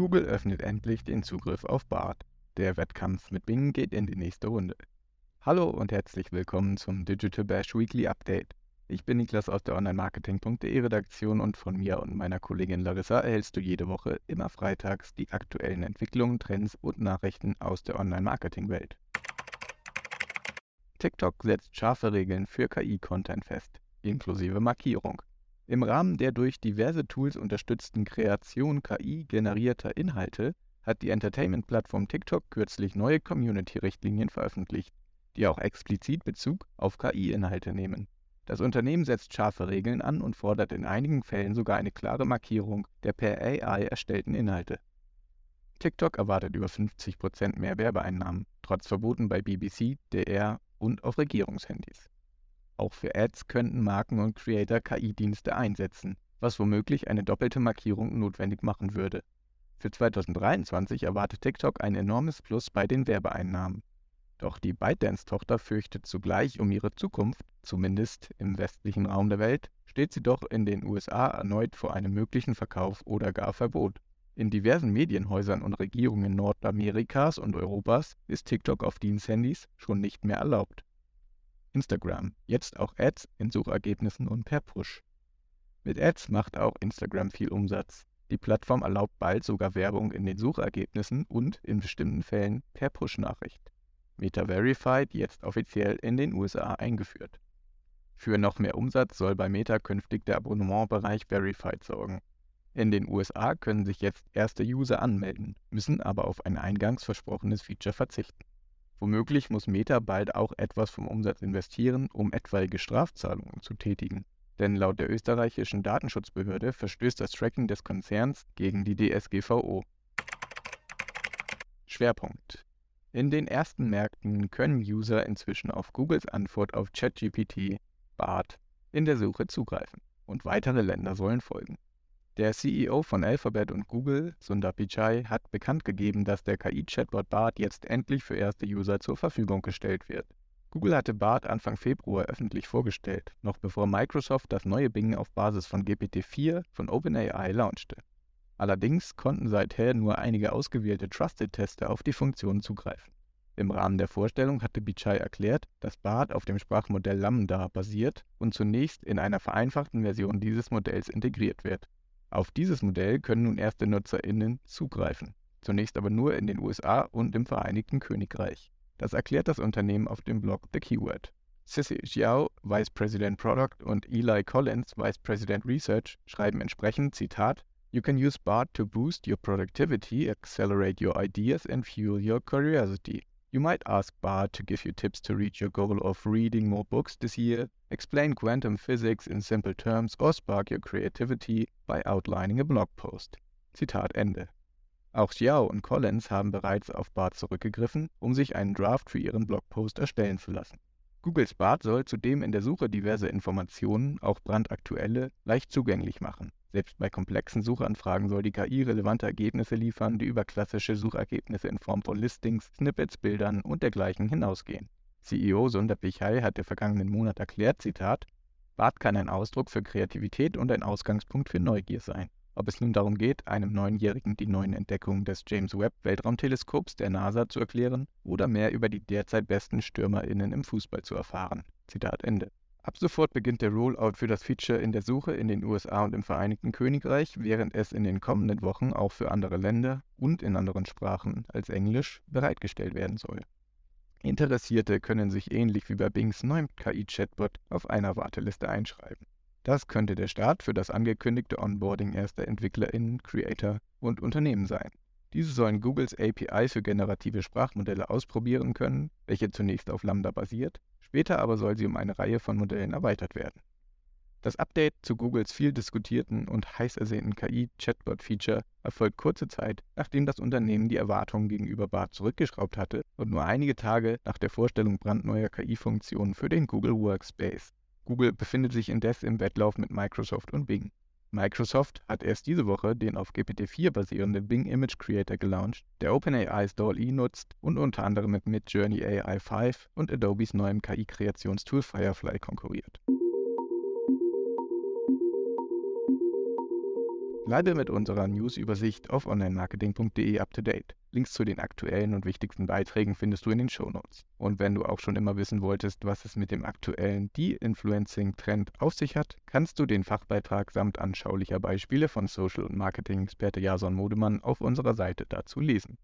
Google öffnet endlich den Zugriff auf BART. Der Wettkampf mit Bing geht in die nächste Runde. Hallo und herzlich willkommen zum Digital Bash Weekly Update. Ich bin Niklas aus der Online-Marketing.de Redaktion und von mir und meiner Kollegin Larissa erhältst du jede Woche immer freitags die aktuellen Entwicklungen, Trends und Nachrichten aus der Online-Marketing-Welt. TikTok setzt scharfe Regeln für KI-Content fest, inklusive Markierung. Im Rahmen der durch diverse Tools unterstützten Kreation KI-generierter Inhalte hat die Entertainment-Plattform TikTok kürzlich neue Community-Richtlinien veröffentlicht, die auch explizit Bezug auf KI-Inhalte nehmen. Das Unternehmen setzt scharfe Regeln an und fordert in einigen Fällen sogar eine klare Markierung der per AI erstellten Inhalte. TikTok erwartet über 50% mehr Werbeeinnahmen, trotz Verboten bei BBC, DR und auf Regierungshandys. Auch für Ads könnten Marken und Creator KI-Dienste einsetzen, was womöglich eine doppelte Markierung notwendig machen würde. Für 2023 erwartet TikTok ein enormes Plus bei den Werbeeinnahmen. Doch die ByteDance-Tochter fürchtet zugleich um ihre Zukunft, zumindest im westlichen Raum der Welt, steht sie doch in den USA erneut vor einem möglichen Verkauf oder gar Verbot. In diversen Medienhäusern und Regierungen Nordamerikas und Europas ist TikTok auf Diensthandys schon nicht mehr erlaubt. Instagram, jetzt auch Ads in Suchergebnissen und per Push. Mit Ads macht auch Instagram viel Umsatz. Die Plattform erlaubt bald sogar Werbung in den Suchergebnissen und in bestimmten Fällen per Push-Nachricht. Meta Verified jetzt offiziell in den USA eingeführt. Für noch mehr Umsatz soll bei Meta künftig der Abonnementbereich Verified sorgen. In den USA können sich jetzt erste User anmelden, müssen aber auf ein eingangs versprochenes Feature verzichten. Womöglich muss Meta bald auch etwas vom Umsatz investieren, um etwaige Strafzahlungen zu tätigen. Denn laut der österreichischen Datenschutzbehörde verstößt das Tracking des Konzerns gegen die DSGVO. Schwerpunkt in den ersten Märkten können User inzwischen auf Googles Antwort auf ChatGPT, BART, in der Suche zugreifen und weitere Länder sollen folgen. Der CEO von Alphabet und Google, Sundar Pichai, hat bekannt gegeben, dass der KI-Chatbot BART jetzt endlich für erste User zur Verfügung gestellt wird. Google hatte BART Anfang Februar öffentlich vorgestellt, noch bevor Microsoft das neue Bing auf Basis von GPT-4 von OpenAI launchte. Allerdings konnten seither nur einige ausgewählte Trusted-Tester auf die Funktion zugreifen. Im Rahmen der Vorstellung hatte Bichai erklärt, dass BART auf dem Sprachmodell Lambda basiert und zunächst in einer vereinfachten Version dieses Modells integriert wird. Auf dieses Modell können nun erste NutzerInnen zugreifen, zunächst aber nur in den USA und im Vereinigten Königreich. Das erklärt das Unternehmen auf dem Blog The Keyword. Sissy Xiao, Vice President Product und Eli Collins, Vice President Research, schreiben entsprechend, Zitat, You can use BART to boost your productivity, accelerate your ideas, and fuel your curiosity. You might ask BART to give you tips to reach your goal of reading more books this year, explain quantum physics in simple terms, or spark your creativity by outlining a blog post. Zitat Ende. Auch Xiao und Collins haben bereits auf BART zurückgegriffen, um sich einen Draft für ihren Blogpost erstellen zu lassen. Googles BART soll zudem in der Suche diverse Informationen, auch brandaktuelle, leicht zugänglich machen. Selbst bei komplexen Suchanfragen soll die KI relevante Ergebnisse liefern, die über klassische Suchergebnisse in Form von Listings, Snippets, Bildern und dergleichen hinausgehen. CEO Sundar Pichai hat im vergangenen Monat erklärt, Zitat, BART kann ein Ausdruck für Kreativität und ein Ausgangspunkt für Neugier sein. Ob es nun darum geht, einem Neunjährigen die neuen Entdeckungen des James Webb Weltraumteleskops der NASA zu erklären oder mehr über die derzeit besten StürmerInnen im Fußball zu erfahren. Zitat Ende. Ab sofort beginnt der Rollout für das Feature in der Suche in den USA und im Vereinigten Königreich, während es in den kommenden Wochen auch für andere Länder und in anderen Sprachen als Englisch bereitgestellt werden soll. Interessierte können sich ähnlich wie bei Bings neuem KI-Chatbot auf einer Warteliste einschreiben. Das könnte der Start für das angekündigte Onboarding erster EntwicklerInnen, Creator und Unternehmen sein. Diese sollen Googles API für generative Sprachmodelle ausprobieren können, welche zunächst auf Lambda basiert Später aber soll sie um eine Reihe von Modellen erweitert werden. Das Update zu Googles viel diskutierten und heiß ersehnten KI-Chatbot-Feature erfolgt kurze Zeit, nachdem das Unternehmen die Erwartungen gegenüber BART zurückgeschraubt hatte und nur einige Tage nach der Vorstellung brandneuer KI-Funktionen für den Google Workspace. Google befindet sich indes im Wettlauf mit Microsoft und Bing. Microsoft hat erst diese Woche den auf GPT-4 basierenden Bing Image Creator gelauncht, der OpenAI's DALL-E nutzt und unter anderem mit Midjourney AI 5 und Adobes neuem KI-Kreationstool Firefly konkurriert. Bleibe mit unserer News-Übersicht auf onlinemarketing.de up to date. Links zu den aktuellen und wichtigsten Beiträgen findest du in den Shownotes. Und wenn du auch schon immer wissen wolltest, was es mit dem aktuellen De-Influencing-Trend auf sich hat, kannst du den Fachbeitrag samt anschaulicher Beispiele von Social- und Marketing-Experte Jason Modemann auf unserer Seite dazu lesen.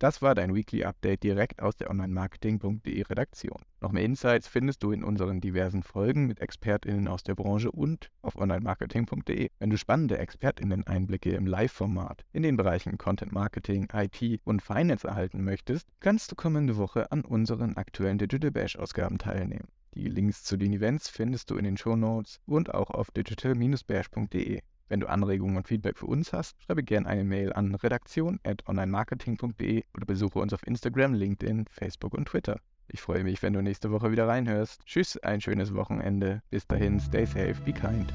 Das war dein Weekly Update direkt aus der Online-Marketing.de Redaktion. Noch mehr Insights findest du in unseren diversen Folgen mit ExpertInnen aus der Branche und auf Online-Marketing.de. Wenn du spannende ExpertInnen-Einblicke im Live-Format in den Bereichen Content Marketing, IT und Finance erhalten möchtest, kannst du kommende Woche an unseren aktuellen Digital Bash-Ausgaben teilnehmen. Die Links zu den Events findest du in den Show Notes und auch auf digital-bash.de. Wenn du Anregungen und Feedback für uns hast, schreibe gerne eine Mail an redaktion.onlinemarketing.de oder besuche uns auf Instagram, LinkedIn, Facebook und Twitter. Ich freue mich, wenn du nächste Woche wieder reinhörst. Tschüss, ein schönes Wochenende. Bis dahin, stay safe, be kind.